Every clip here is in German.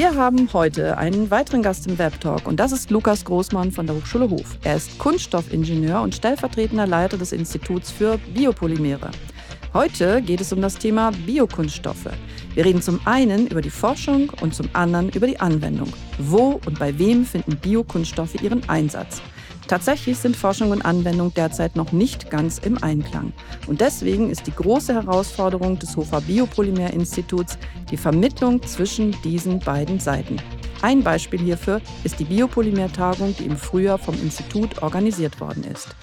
Wir haben heute einen weiteren Gast im Webtalk und das ist Lukas Großmann von der Hochschule Hof. Er ist Kunststoffingenieur und stellvertretender Leiter des Instituts für Biopolymere. Heute geht es um das Thema Biokunststoffe. Wir reden zum einen über die Forschung und zum anderen über die Anwendung. Wo und bei wem finden Biokunststoffe ihren Einsatz? Tatsächlich sind Forschung und Anwendung derzeit noch nicht ganz im Einklang. Und deswegen ist die große Herausforderung des Hofer Biopolymer-Instituts die Vermittlung zwischen diesen beiden Seiten. Ein Beispiel hierfür ist die Biopolymer-Tagung, die im Frühjahr vom Institut organisiert worden ist.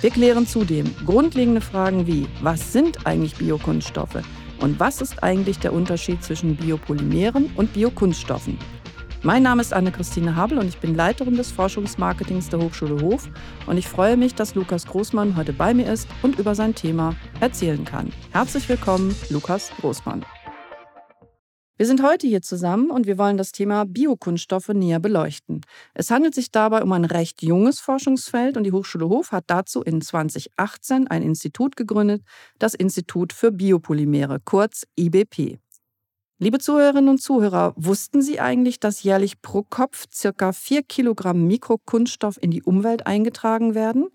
Wir klären zudem grundlegende Fragen wie, was sind eigentlich Biokunststoffe und was ist eigentlich der Unterschied zwischen Biopolymeren und Biokunststoffen? Mein Name ist Anne-Christine Habel und ich bin Leiterin des Forschungsmarketings der Hochschule Hof und ich freue mich, dass Lukas Großmann heute bei mir ist und über sein Thema erzählen kann. Herzlich willkommen, Lukas Großmann. Wir sind heute hier zusammen und wir wollen das Thema Biokunststoffe näher beleuchten. Es handelt sich dabei um ein recht junges Forschungsfeld und die Hochschule Hof hat dazu in 2018 ein Institut gegründet, das Institut für Biopolymere, kurz IBP. Liebe Zuhörerinnen und Zuhörer, wussten Sie eigentlich, dass jährlich pro Kopf circa 4 Kilogramm Mikrokunststoff in die Umwelt eingetragen werden?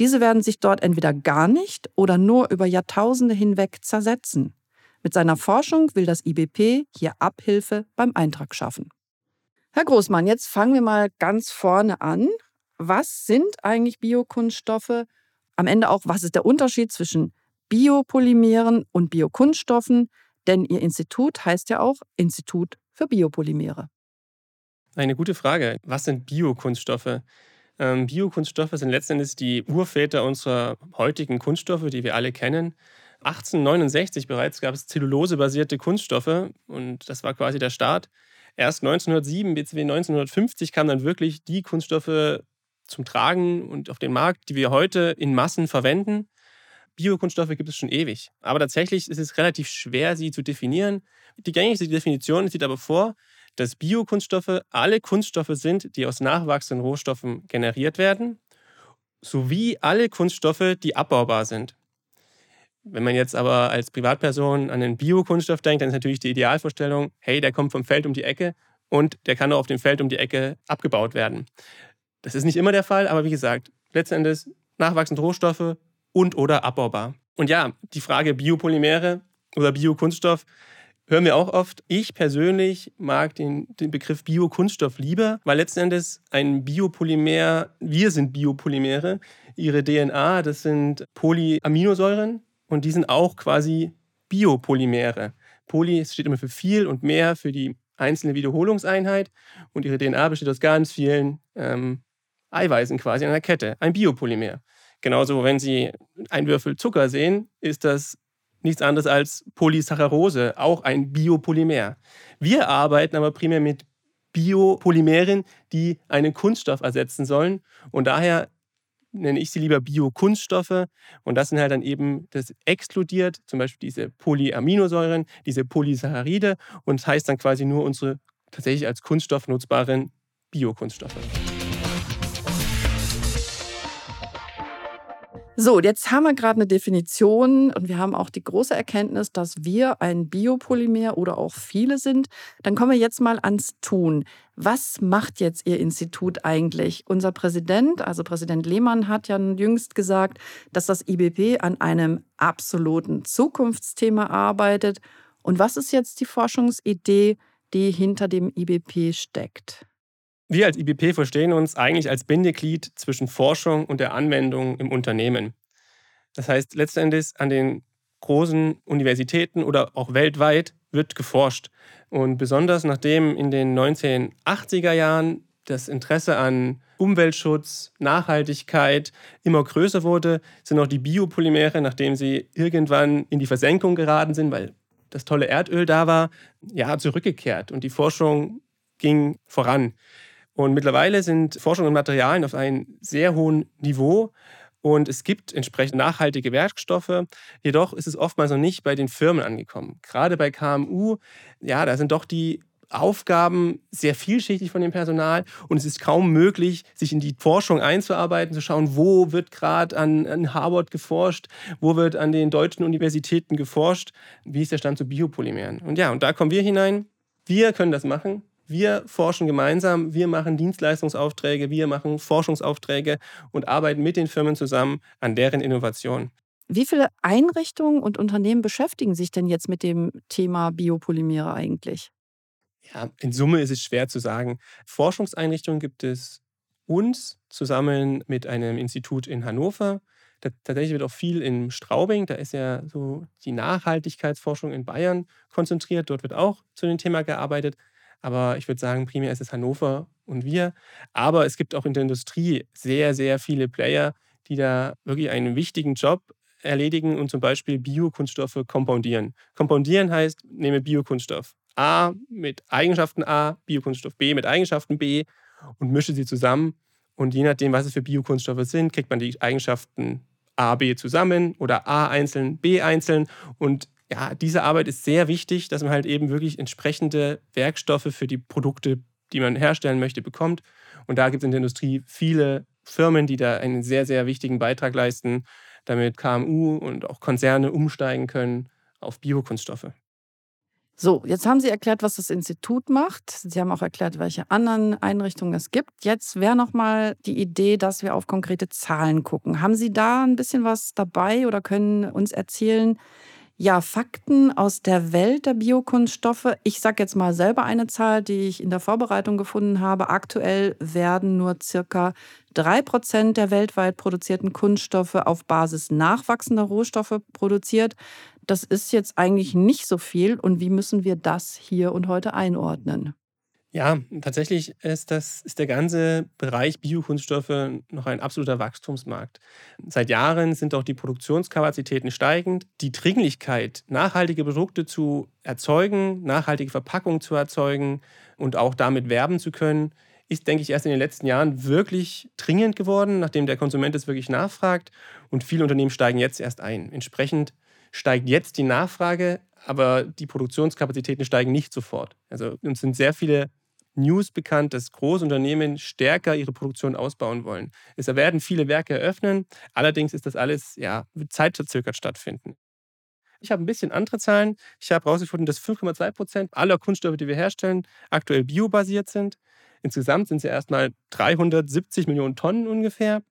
Diese werden sich dort entweder gar nicht oder nur über Jahrtausende hinweg zersetzen. Mit seiner Forschung will das IBP hier Abhilfe beim Eintrag schaffen. Herr Großmann, jetzt fangen wir mal ganz vorne an. Was sind eigentlich Biokunststoffe? Am Ende auch, was ist der Unterschied zwischen Biopolymeren und Biokunststoffen? Denn Ihr Institut heißt ja auch Institut für Biopolymere. Eine gute Frage. Was sind Biokunststoffe? Ähm, Biokunststoffe sind letztendlich die Urväter unserer heutigen Kunststoffe, die wir alle kennen. 1869 bereits gab es zellulosebasierte Kunststoffe und das war quasi der Start. Erst 1907 bis 1950 kamen dann wirklich die Kunststoffe zum Tragen und auf den Markt, die wir heute in Massen verwenden. Biokunststoffe gibt es schon ewig. Aber tatsächlich ist es relativ schwer, sie zu definieren. Die gängigste Definition sieht aber vor, dass Biokunststoffe alle Kunststoffe sind, die aus nachwachsenden Rohstoffen generiert werden, sowie alle Kunststoffe, die abbaubar sind. Wenn man jetzt aber als Privatperson an einen Biokunststoff denkt, dann ist natürlich die Idealvorstellung, hey, der kommt vom Feld um die Ecke und der kann auch auf dem Feld um die Ecke abgebaut werden. Das ist nicht immer der Fall, aber wie gesagt, letztendlich nachwachsende Rohstoffe, und oder abbaubar. Und ja, die Frage Biopolymere oder Biokunststoff hören wir auch oft. Ich persönlich mag den, den Begriff Biokunststoff lieber, weil letzten Endes ein Biopolymer, wir sind Biopolymere, ihre DNA, das sind Polyaminosäuren und die sind auch quasi Biopolymere. Poly steht immer für viel und mehr für die einzelne Wiederholungseinheit und ihre DNA besteht aus ganz vielen ähm, Eiweißen quasi in einer Kette, ein Biopolymer. Genauso, wenn Sie einen Würfel Zucker sehen, ist das nichts anderes als Polysaccharose, auch ein Biopolymer. Wir arbeiten aber primär mit Biopolymeren, die einen Kunststoff ersetzen sollen. Und daher nenne ich sie lieber Biokunststoffe. Und das sind halt dann eben, das exkludiert zum Beispiel diese Polyaminosäuren, diese Polysaccharide und das heißt dann quasi nur unsere tatsächlich als Kunststoff nutzbaren Biokunststoffe. So, jetzt haben wir gerade eine Definition und wir haben auch die große Erkenntnis, dass wir ein Biopolymer oder auch viele sind. Dann kommen wir jetzt mal ans Tun. Was macht jetzt Ihr Institut eigentlich? Unser Präsident, also Präsident Lehmann, hat ja jüngst gesagt, dass das IBP an einem absoluten Zukunftsthema arbeitet. Und was ist jetzt die Forschungsidee, die hinter dem IBP steckt? Wir als IBP verstehen uns eigentlich als Bindeglied zwischen Forschung und der Anwendung im Unternehmen. Das heißt, letztendlich an den großen Universitäten oder auch weltweit wird geforscht. Und besonders nachdem in den 1980er Jahren das Interesse an Umweltschutz, Nachhaltigkeit immer größer wurde, sind auch die Biopolymere, nachdem sie irgendwann in die Versenkung geraten sind, weil das tolle Erdöl da war, ja, zurückgekehrt und die Forschung ging voran. Und mittlerweile sind Forschung und Materialien auf einem sehr hohen Niveau und es gibt entsprechend nachhaltige Werkstoffe. Jedoch ist es oftmals noch nicht bei den Firmen angekommen. Gerade bei KMU, ja, da sind doch die Aufgaben sehr vielschichtig von dem Personal und es ist kaum möglich, sich in die Forschung einzuarbeiten, zu schauen, wo wird gerade an, an Harvard geforscht, wo wird an den deutschen Universitäten geforscht, wie ist der Stand zu Biopolymeren. Und ja, und da kommen wir hinein. Wir können das machen wir forschen gemeinsam, wir machen Dienstleistungsaufträge, wir machen Forschungsaufträge und arbeiten mit den Firmen zusammen an deren Innovation. Wie viele Einrichtungen und Unternehmen beschäftigen sich denn jetzt mit dem Thema Biopolymere eigentlich? Ja, in Summe ist es schwer zu sagen. Forschungseinrichtungen gibt es uns zusammen mit einem Institut in Hannover. Tatsächlich wird auch viel in Straubing, da ist ja so die Nachhaltigkeitsforschung in Bayern konzentriert. Dort wird auch zu dem Thema gearbeitet. Aber ich würde sagen, primär ist es Hannover und wir. Aber es gibt auch in der Industrie sehr, sehr viele Player, die da wirklich einen wichtigen Job erledigen und zum Beispiel Biokunststoffe kompoundieren. Kompoundieren heißt, nehme Biokunststoff A mit Eigenschaften A, Biokunststoff B mit Eigenschaften B und mische sie zusammen. Und je nachdem, was es für Biokunststoffe sind, kriegt man die Eigenschaften A, B zusammen oder A einzeln, B einzeln. Und ja, diese Arbeit ist sehr wichtig, dass man halt eben wirklich entsprechende Werkstoffe für die Produkte, die man herstellen möchte, bekommt. Und da gibt es in der Industrie viele Firmen, die da einen sehr, sehr wichtigen Beitrag leisten damit KMU und auch Konzerne umsteigen können auf Biokunststoffe. So, jetzt haben Sie erklärt, was das Institut macht. Sie haben auch erklärt, welche anderen Einrichtungen es gibt. Jetzt wäre noch mal die Idee, dass wir auf konkrete Zahlen gucken. Haben Sie da ein bisschen was dabei oder können uns erzählen, ja, Fakten aus der Welt der Biokunststoffe. Ich sage jetzt mal selber eine Zahl, die ich in der Vorbereitung gefunden habe. Aktuell werden nur circa drei Prozent der weltweit produzierten Kunststoffe auf Basis nachwachsender Rohstoffe produziert. Das ist jetzt eigentlich nicht so viel. Und wie müssen wir das hier und heute einordnen? Ja, tatsächlich ist, das, ist der ganze Bereich Biokunststoffe noch ein absoluter Wachstumsmarkt. Seit Jahren sind auch die Produktionskapazitäten steigend. Die Dringlichkeit, nachhaltige Produkte zu erzeugen, nachhaltige Verpackungen zu erzeugen und auch damit werben zu können, ist, denke ich, erst in den letzten Jahren wirklich dringend geworden, nachdem der Konsument es wirklich nachfragt. Und viele Unternehmen steigen jetzt erst ein. Entsprechend steigt jetzt die Nachfrage, aber die Produktionskapazitäten steigen nicht sofort. Also uns sind sehr viele News bekannt, dass Großunternehmen stärker ihre Produktion ausbauen wollen. Es werden viele Werke eröffnen, allerdings ist das alles ja, zeitverzögert stattfinden. Ich habe ein bisschen andere Zahlen. Ich habe herausgefunden, dass 5,2 Prozent aller Kunststoffe, die wir herstellen, aktuell biobasiert sind. Insgesamt sind es ja erstmal 370 Millionen Tonnen ungefähr.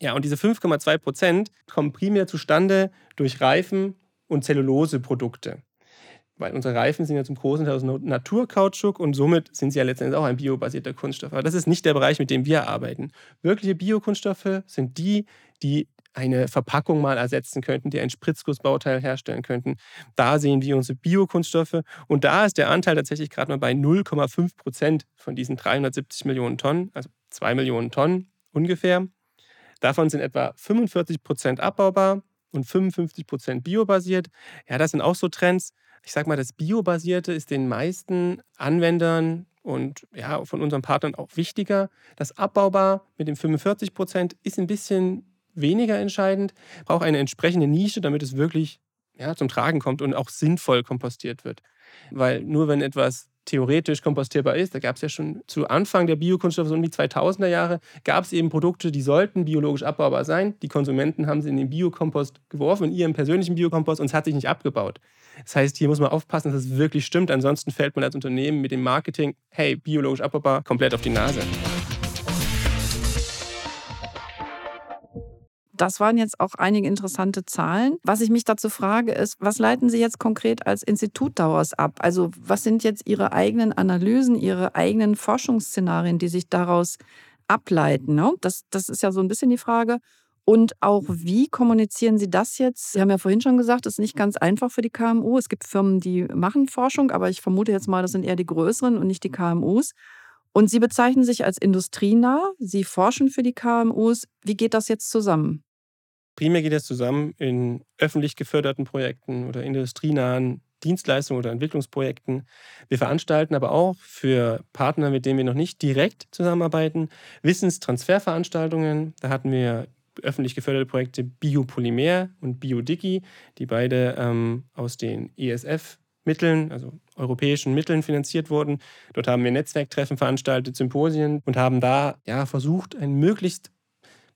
Ja, und diese 5,2 Prozent kommen primär zustande durch Reifen und Zelluloseprodukte weil unsere Reifen sind ja zum großen Teil aus Naturkautschuk und somit sind sie ja letztendlich auch ein biobasierter Kunststoff. Aber das ist nicht der Bereich, mit dem wir arbeiten. Wirkliche Biokunststoffe sind die, die eine Verpackung mal ersetzen könnten, die ein Spritzgussbauteil herstellen könnten. Da sehen wir unsere Biokunststoffe und da ist der Anteil tatsächlich gerade mal bei 0,5 Prozent von diesen 370 Millionen Tonnen, also 2 Millionen Tonnen ungefähr. Davon sind etwa 45 Prozent abbaubar und 55 Prozent biobasiert. Ja, das sind auch so Trends ich sage mal, das Biobasierte ist den meisten Anwendern und ja, von unseren Partnern auch wichtiger. Das Abbaubar mit den 45 Prozent ist ein bisschen weniger entscheidend, braucht eine entsprechende Nische, damit es wirklich ja, zum Tragen kommt und auch sinnvoll kompostiert wird. Weil nur wenn etwas theoretisch kompostierbar ist. Da gab es ja schon zu Anfang der Biokunststoffe, so um die 2000er Jahre, gab es eben Produkte, die sollten biologisch abbaubar sein. Die Konsumenten haben sie in den Biokompost geworfen, in ihren persönlichen Biokompost und es hat sich nicht abgebaut. Das heißt, hier muss man aufpassen, dass es wirklich stimmt. Ansonsten fällt man als Unternehmen mit dem Marketing, hey, biologisch abbaubar, komplett auf die Nase. Das waren jetzt auch einige interessante Zahlen. Was ich mich dazu frage, ist, was leiten Sie jetzt konkret als Institut daraus ab? Also was sind jetzt Ihre eigenen Analysen, Ihre eigenen Forschungsszenarien, die sich daraus ableiten? Ne? Das, das ist ja so ein bisschen die Frage. Und auch, wie kommunizieren Sie das jetzt? Sie haben ja vorhin schon gesagt, es ist nicht ganz einfach für die KMU. Es gibt Firmen, die machen Forschung, aber ich vermute jetzt mal, das sind eher die größeren und nicht die KMUs. Und Sie bezeichnen sich als industrienah. Sie forschen für die KMUs. Wie geht das jetzt zusammen? Primär geht das zusammen in öffentlich geförderten Projekten oder industrienahen Dienstleistungen oder Entwicklungsprojekten. Wir veranstalten aber auch für Partner, mit denen wir noch nicht direkt zusammenarbeiten, Wissenstransferveranstaltungen. Da hatten wir öffentlich geförderte Projekte Biopolymer und Biodigi, die beide ähm, aus den ESF-Mitteln, also europäischen Mitteln finanziert wurden. Dort haben wir Netzwerktreffen veranstaltet, Symposien und haben da ja, versucht, einen möglichst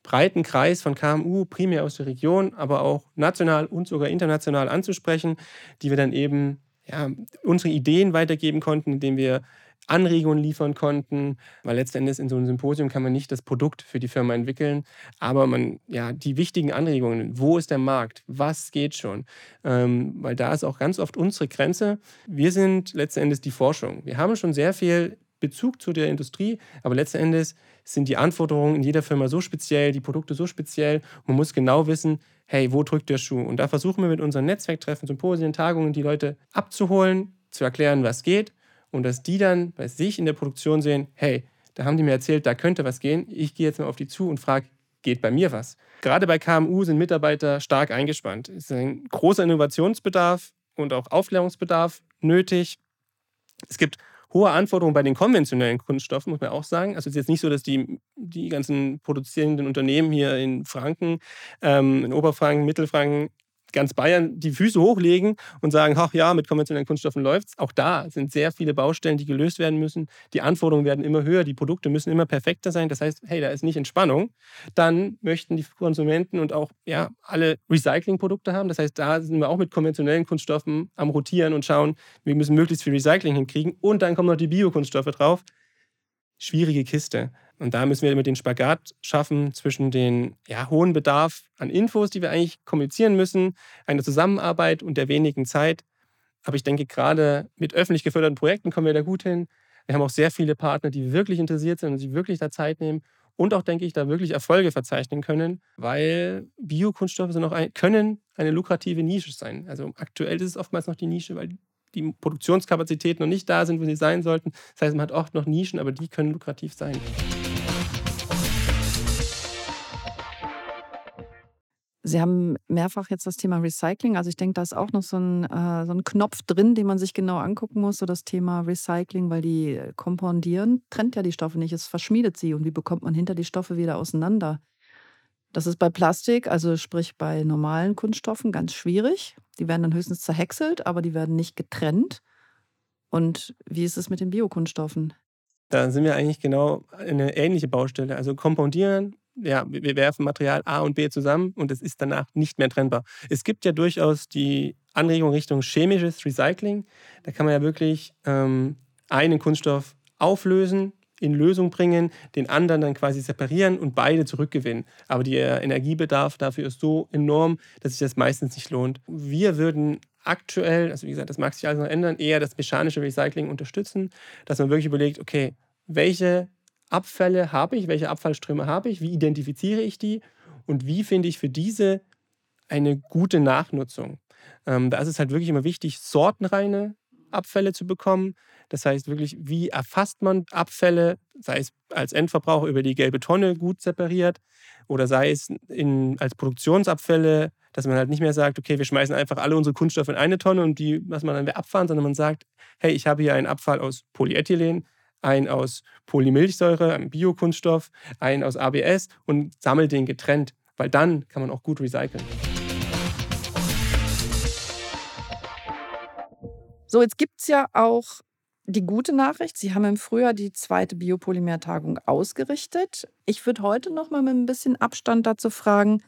breiten Kreis von KMU, primär aus der Region, aber auch national und sogar international anzusprechen, die wir dann eben ja, unsere Ideen weitergeben konnten, indem wir Anregungen liefern konnten, weil letztendlich in so einem Symposium kann man nicht das Produkt für die Firma entwickeln, aber man, ja, die wichtigen Anregungen, wo ist der Markt, was geht schon, ähm, weil da ist auch ganz oft unsere Grenze. Wir sind letztendlich die Forschung. Wir haben schon sehr viel Bezug zu der Industrie, aber letzten Endes sind die Anforderungen in jeder Firma so speziell, die Produkte so speziell. Man muss genau wissen, hey, wo drückt der Schuh? Und da versuchen wir mit unseren Netzwerktreffen, Symposien, Tagungen die Leute abzuholen, zu erklären, was geht und dass die dann bei sich in der Produktion sehen, hey, da haben die mir erzählt, da könnte was gehen. Ich gehe jetzt mal auf die zu und frage, geht bei mir was? Gerade bei KMU sind Mitarbeiter stark eingespannt. Es ist ein großer Innovationsbedarf und auch Aufklärungsbedarf nötig. Es gibt hohe Anforderungen bei den konventionellen Kunststoffen, muss man auch sagen. Also es ist jetzt nicht so, dass die, die ganzen produzierenden Unternehmen hier in Franken, ähm, in Oberfranken, Mittelfranken ganz Bayern die Füße hochlegen und sagen, ach ja, mit konventionellen Kunststoffen läuft es. Auch da sind sehr viele Baustellen, die gelöst werden müssen. Die Anforderungen werden immer höher, die Produkte müssen immer perfekter sein. Das heißt, hey, da ist nicht Entspannung. Dann möchten die Konsumenten und auch ja, alle Recyclingprodukte haben. Das heißt, da sind wir auch mit konventionellen Kunststoffen am Rotieren und schauen, wir müssen möglichst viel Recycling hinkriegen. Und dann kommen noch die Biokunststoffe drauf. Schwierige Kiste. Und da müssen wir mit den Spagat schaffen zwischen den ja, hohen Bedarf an Infos, die wir eigentlich kommunizieren müssen, einer Zusammenarbeit und der wenigen Zeit. Aber ich denke, gerade mit öffentlich geförderten Projekten kommen wir da gut hin. Wir haben auch sehr viele Partner, die wirklich interessiert sind und sich wirklich da Zeit nehmen und auch, denke ich, da wirklich Erfolge verzeichnen können, weil Biokunststoffe sind auch ein, können eine lukrative Nische sein. Also aktuell ist es oftmals noch die Nische, weil die Produktionskapazitäten noch nicht da sind, wo sie sein sollten. Das heißt, man hat oft noch Nischen, aber die können lukrativ sein. Sie haben mehrfach jetzt das Thema Recycling. Also ich denke, da ist auch noch so ein, äh, so ein Knopf drin, den man sich genau angucken muss, so das Thema Recycling, weil die kompondieren, trennt ja die Stoffe nicht, es verschmiedet sie. Und wie bekommt man hinter die Stoffe wieder auseinander? Das ist bei Plastik, also sprich bei normalen Kunststoffen, ganz schwierig. Die werden dann höchstens zerhäckselt, aber die werden nicht getrennt. Und wie ist es mit den Biokunststoffen? Da sind wir eigentlich genau eine ähnliche Baustelle. Also kompondieren ja, wir werfen Material A und B zusammen und es ist danach nicht mehr trennbar. Es gibt ja durchaus die Anregung Richtung chemisches Recycling. Da kann man ja wirklich ähm, einen Kunststoff auflösen, in Lösung bringen, den anderen dann quasi separieren und beide zurückgewinnen. Aber der Energiebedarf dafür ist so enorm, dass sich das meistens nicht lohnt. Wir würden aktuell, also wie gesagt, das mag sich alles noch ändern, eher das mechanische Recycling unterstützen, dass man wirklich überlegt, okay, welche Abfälle habe ich, welche Abfallströme habe ich, wie identifiziere ich die und wie finde ich für diese eine gute Nachnutzung. Ähm, da ist es halt wirklich immer wichtig, sortenreine Abfälle zu bekommen. Das heißt wirklich, wie erfasst man Abfälle, sei es als Endverbraucher über die gelbe Tonne gut separiert oder sei es in, als Produktionsabfälle, dass man halt nicht mehr sagt, okay, wir schmeißen einfach alle unsere Kunststoffe in eine Tonne und die lassen wir dann wieder abfahren, sondern man sagt, hey, ich habe hier einen Abfall aus Polyethylen, einen aus Polymilchsäure, einem Biokunststoff, einen aus ABS und sammelt den getrennt, weil dann kann man auch gut recyceln. So, jetzt gibt es ja auch die gute Nachricht. Sie haben im Frühjahr die zweite Biopolymer-Tagung ausgerichtet. Ich würde heute noch mal mit ein bisschen Abstand dazu fragen,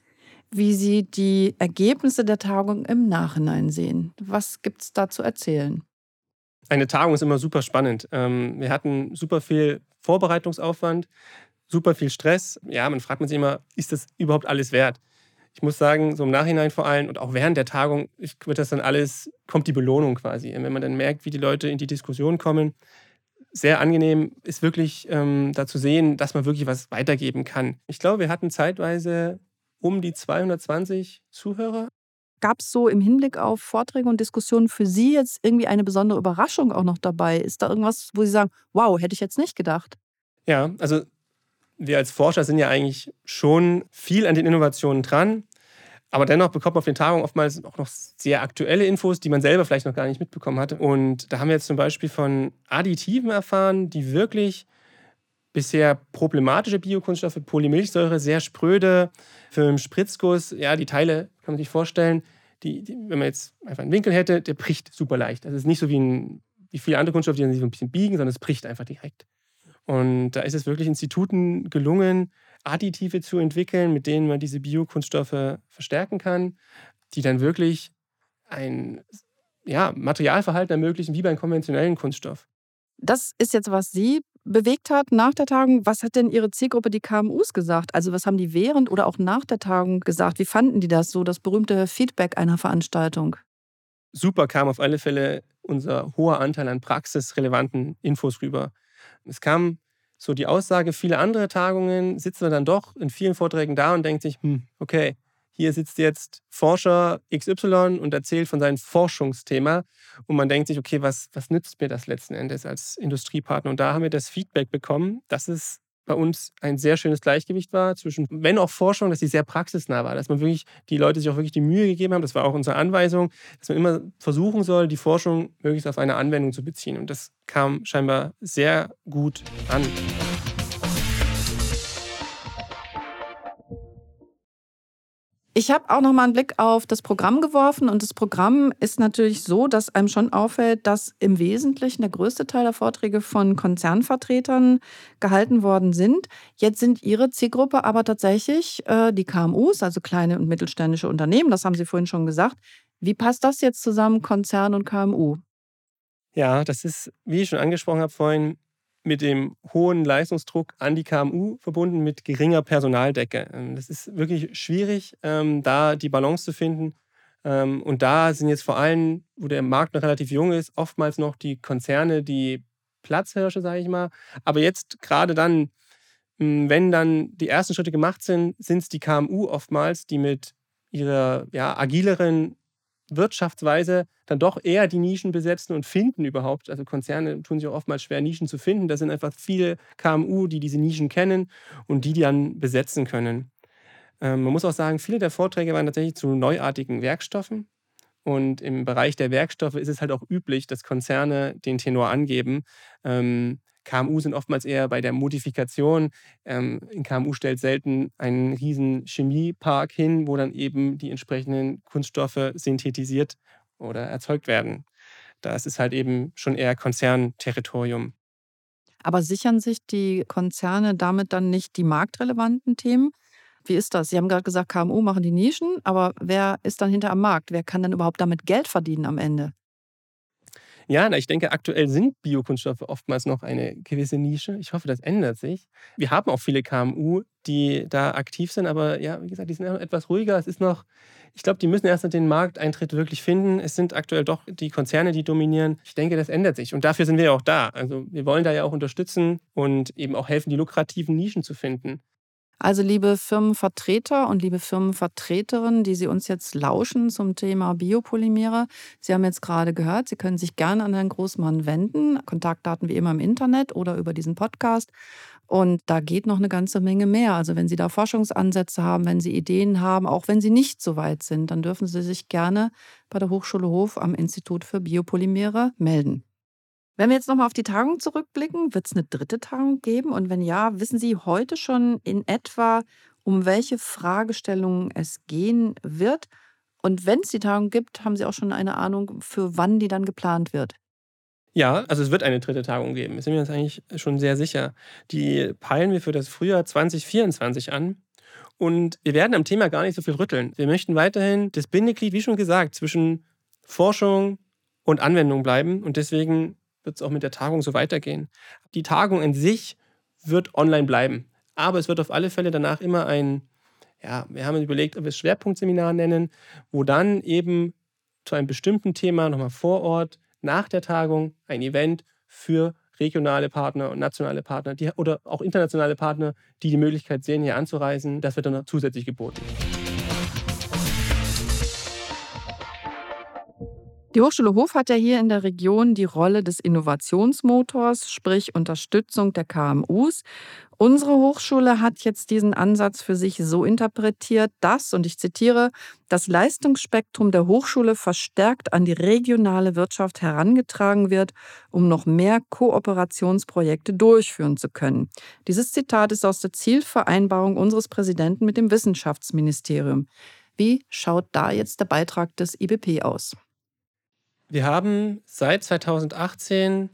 wie Sie die Ergebnisse der Tagung im Nachhinein sehen. Was gibt es da zu erzählen? Eine Tagung ist immer super spannend. Ähm, wir hatten super viel Vorbereitungsaufwand, super viel Stress. Ja, man fragt sich immer, ist das überhaupt alles wert? Ich muss sagen, so im Nachhinein vor allem und auch während der Tagung wird das dann alles, kommt die Belohnung quasi. Wenn man dann merkt, wie die Leute in die Diskussion kommen, sehr angenehm ist wirklich ähm, da zu sehen, dass man wirklich was weitergeben kann. Ich glaube, wir hatten zeitweise um die 220 Zuhörer Gab es so im Hinblick auf Vorträge und Diskussionen für Sie jetzt irgendwie eine besondere Überraschung auch noch dabei? Ist da irgendwas, wo Sie sagen, wow, hätte ich jetzt nicht gedacht? Ja, also wir als Forscher sind ja eigentlich schon viel an den Innovationen dran. Aber dennoch bekommt man auf den Tagungen oftmals auch noch sehr aktuelle Infos, die man selber vielleicht noch gar nicht mitbekommen hatte. Und da haben wir jetzt zum Beispiel von Additiven erfahren, die wirklich bisher problematische Biokunststoffe, Polymilchsäure, sehr spröde, für einen Spritzguss, ja, die Teile kann man sich vorstellen, die, die, wenn man jetzt einfach einen Winkel hätte, der bricht super leicht. Das ist nicht so wie, ein, wie viele andere Kunststoffe, die sich so ein bisschen biegen, sondern es bricht einfach direkt. Und da ist es wirklich Instituten gelungen, Additive zu entwickeln, mit denen man diese Biokunststoffe verstärken kann, die dann wirklich ein ja, Materialverhalten ermöglichen wie beim konventionellen Kunststoff. Das ist jetzt, was Sie bewegt hat nach der Tagung. Was hat denn Ihre Zielgruppe, die KMUs, gesagt? Also was haben die während oder auch nach der Tagung gesagt? Wie fanden die das so, das berühmte Feedback einer Veranstaltung? Super kam auf alle Fälle unser hoher Anteil an praxisrelevanten Infos rüber. Es kam so die Aussage, viele andere Tagungen sitzen wir dann doch in vielen Vorträgen da und denkt sich, hm, okay, hier sitzt jetzt Forscher XY und erzählt von seinem Forschungsthema. Und man denkt sich, okay, was, was nützt mir das letzten Endes als Industriepartner? Und da haben wir das Feedback bekommen, dass es bei uns ein sehr schönes Gleichgewicht war zwischen, wenn auch Forschung, dass sie sehr praxisnah war, dass man wirklich, die Leute sich auch wirklich die Mühe gegeben haben, das war auch unsere Anweisung, dass man immer versuchen soll, die Forschung möglichst auf eine Anwendung zu beziehen. Und das kam scheinbar sehr gut an. Ich habe auch noch mal einen Blick auf das Programm geworfen und das Programm ist natürlich so, dass einem schon auffällt, dass im Wesentlichen der größte Teil der Vorträge von Konzernvertretern gehalten worden sind. Jetzt sind Ihre Zielgruppe aber tatsächlich äh, die KMUs, also kleine und mittelständische Unternehmen. Das haben Sie vorhin schon gesagt. Wie passt das jetzt zusammen, Konzern und KMU? Ja, das ist, wie ich schon angesprochen habe vorhin, mit dem hohen Leistungsdruck an die KMU verbunden mit geringer Personaldecke. Ähm, das ist wirklich schwierig, ähm, da die Balance zu finden. Ähm, und da sind jetzt vor allem, wo der Markt noch relativ jung ist, oftmals noch die Konzerne, die Platzhirsche, sage ich mal. Aber jetzt gerade dann, wenn dann die ersten Schritte gemacht sind, sind es die KMU oftmals, die mit ihrer ja, agileren Wirtschaftsweise dann doch eher die Nischen besetzen und finden überhaupt. Also Konzerne tun sich auch oftmals schwer, Nischen zu finden. Das sind einfach viele KMU, die diese Nischen kennen und die die dann besetzen können. Ähm, man muss auch sagen, viele der Vorträge waren tatsächlich zu neuartigen Werkstoffen. Und im Bereich der Werkstoffe ist es halt auch üblich, dass Konzerne den Tenor angeben. Ähm, KMU sind oftmals eher bei der Modifikation. Ähm, in KMU stellt selten einen riesen Chemiepark hin, wo dann eben die entsprechenden Kunststoffe synthetisiert oder erzeugt werden. Das ist halt eben schon eher Konzernterritorium. Aber sichern sich die Konzerne damit dann nicht die marktrelevanten Themen? Wie ist das? Sie haben gerade gesagt, KMU machen die Nischen, aber wer ist dann hinter am Markt? Wer kann dann überhaupt damit Geld verdienen am Ende? Ja, ich denke, aktuell sind Biokunststoffe oftmals noch eine gewisse Nische. Ich hoffe, das ändert sich. Wir haben auch viele KMU, die da aktiv sind, aber ja, wie gesagt, die sind etwas ruhiger. Es ist noch, ich glaube, die müssen erst den Markteintritt wirklich finden. Es sind aktuell doch die Konzerne, die dominieren. Ich denke, das ändert sich. Und dafür sind wir ja auch da. Also wir wollen da ja auch unterstützen und eben auch helfen, die lukrativen Nischen zu finden. Also liebe Firmenvertreter und liebe Firmenvertreterinnen, die Sie uns jetzt lauschen zum Thema Biopolymere, Sie haben jetzt gerade gehört, Sie können sich gerne an Herrn Großmann wenden. Kontaktdaten wie immer im Internet oder über diesen Podcast. Und da geht noch eine ganze Menge mehr. Also wenn Sie da Forschungsansätze haben, wenn Sie Ideen haben, auch wenn Sie nicht so weit sind, dann dürfen Sie sich gerne bei der Hochschule Hof am Institut für Biopolymere melden. Wenn wir jetzt nochmal auf die Tagung zurückblicken, wird es eine dritte Tagung geben? Und wenn ja, wissen Sie heute schon in etwa, um welche Fragestellungen es gehen wird? Und wenn es die Tagung gibt, haben Sie auch schon eine Ahnung, für wann die dann geplant wird? Ja, also es wird eine dritte Tagung geben. Da sind wir uns eigentlich schon sehr sicher. Die peilen wir für das Frühjahr 2024 an. Und wir werden am Thema gar nicht so viel rütteln. Wir möchten weiterhin das Bindeglied, wie schon gesagt, zwischen Forschung und Anwendung bleiben. Und deswegen wird es auch mit der Tagung so weitergehen. Die Tagung in sich wird online bleiben. Aber es wird auf alle Fälle danach immer ein, ja, wir haben überlegt, ob wir es Schwerpunktseminar nennen, wo dann eben zu einem bestimmten Thema nochmal vor Ort nach der Tagung ein Event für regionale Partner und nationale Partner die, oder auch internationale Partner, die die Möglichkeit sehen, hier anzureisen, das wird dann zusätzlich geboten. Die Hochschule Hof hat ja hier in der Region die Rolle des Innovationsmotors, sprich Unterstützung der KMUs. Unsere Hochschule hat jetzt diesen Ansatz für sich so interpretiert, dass, und ich zitiere, das Leistungsspektrum der Hochschule verstärkt an die regionale Wirtschaft herangetragen wird, um noch mehr Kooperationsprojekte durchführen zu können. Dieses Zitat ist aus der Zielvereinbarung unseres Präsidenten mit dem Wissenschaftsministerium. Wie schaut da jetzt der Beitrag des IBP aus? Wir haben seit 2018,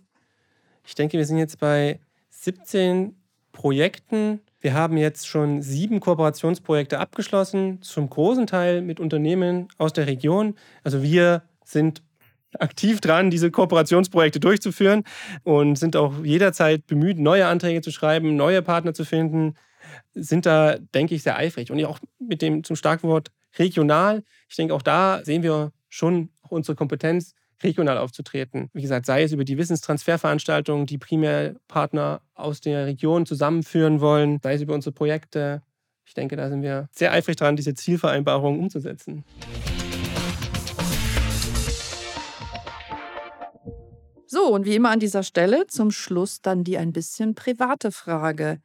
ich denke, wir sind jetzt bei 17 Projekten. Wir haben jetzt schon sieben Kooperationsprojekte abgeschlossen, zum großen Teil mit Unternehmen aus der Region. Also wir sind aktiv dran, diese Kooperationsprojekte durchzuführen und sind auch jederzeit bemüht, neue Anträge zu schreiben, neue Partner zu finden, sind da, denke ich, sehr eifrig. Und auch mit dem zum Starkwort regional, ich denke, auch da sehen wir schon unsere Kompetenz, regional aufzutreten. Wie gesagt, sei es über die Wissenstransferveranstaltungen, die Primärpartner aus der Region zusammenführen wollen, sei es über unsere Projekte. Ich denke, da sind wir sehr eifrig dran, diese Zielvereinbarungen umzusetzen. So, und wie immer an dieser Stelle zum Schluss dann die ein bisschen private Frage.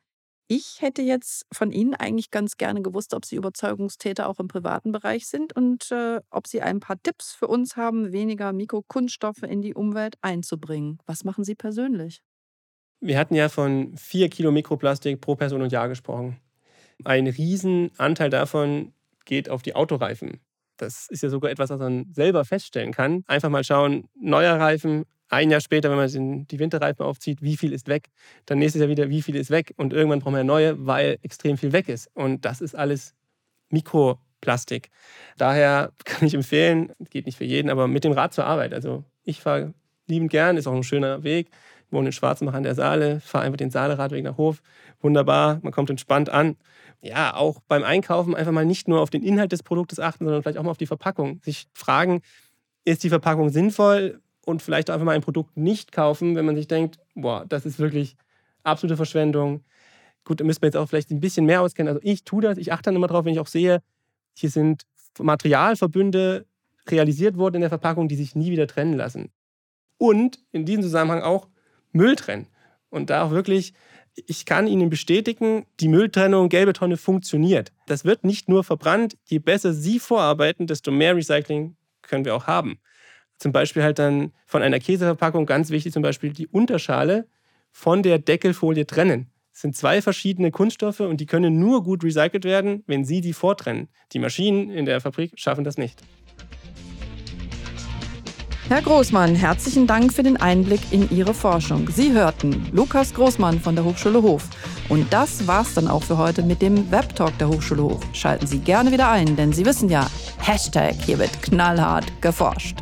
Ich hätte jetzt von Ihnen eigentlich ganz gerne gewusst, ob Sie Überzeugungstäter auch im privaten Bereich sind und äh, ob Sie ein paar Tipps für uns haben, weniger Mikrokunststoffe in die Umwelt einzubringen. Was machen Sie persönlich? Wir hatten ja von vier Kilo Mikroplastik pro Person und Jahr gesprochen. Ein Riesenanteil davon geht auf die Autoreifen. Das ist ja sogar etwas, was man selber feststellen kann. Einfach mal schauen, neuer Reifen, ein Jahr später, wenn man die Winterreifen aufzieht, wie viel ist weg? Dann nächstes Jahr wieder, wie viel ist weg? Und irgendwann brauchen wir neue, weil extrem viel weg ist. Und das ist alles Mikroplastik. Daher kann ich empfehlen, geht nicht für jeden, aber mit dem Rad zur Arbeit. Also ich fahre liebend gern, ist auch ein schöner Weg. Ich wohne in Schwarzmach an der Saale, fahre einfach den Saale-Radweg nach Hof. Wunderbar, man kommt entspannt an. Ja, auch beim Einkaufen einfach mal nicht nur auf den Inhalt des Produktes achten, sondern vielleicht auch mal auf die Verpackung. Sich fragen, ist die Verpackung sinnvoll? Und vielleicht einfach mal ein Produkt nicht kaufen, wenn man sich denkt, boah, das ist wirklich absolute Verschwendung. Gut, da müsste man jetzt auch vielleicht ein bisschen mehr auskennen. Also ich tue das, ich achte dann immer drauf, wenn ich auch sehe, hier sind Materialverbünde realisiert worden in der Verpackung, die sich nie wieder trennen lassen. Und in diesem Zusammenhang auch Müll trennen. Und da auch wirklich, ich kann Ihnen bestätigen, die Mülltrennung gelbe Tonne funktioniert. Das wird nicht nur verbrannt, je besser Sie vorarbeiten, desto mehr Recycling können wir auch haben zum Beispiel halt dann von einer Käseverpackung ganz wichtig, zum Beispiel die Unterschale von der Deckelfolie trennen. Es sind zwei verschiedene Kunststoffe und die können nur gut recycelt werden, wenn Sie die vortrennen. Die Maschinen in der Fabrik schaffen das nicht. Herr Großmann, herzlichen Dank für den Einblick in Ihre Forschung. Sie hörten Lukas Großmann von der Hochschule Hof. Und das war's dann auch für heute mit dem Webtalk der Hochschule Hof. Schalten Sie gerne wieder ein, denn Sie wissen ja, Hashtag hier wird knallhart geforscht.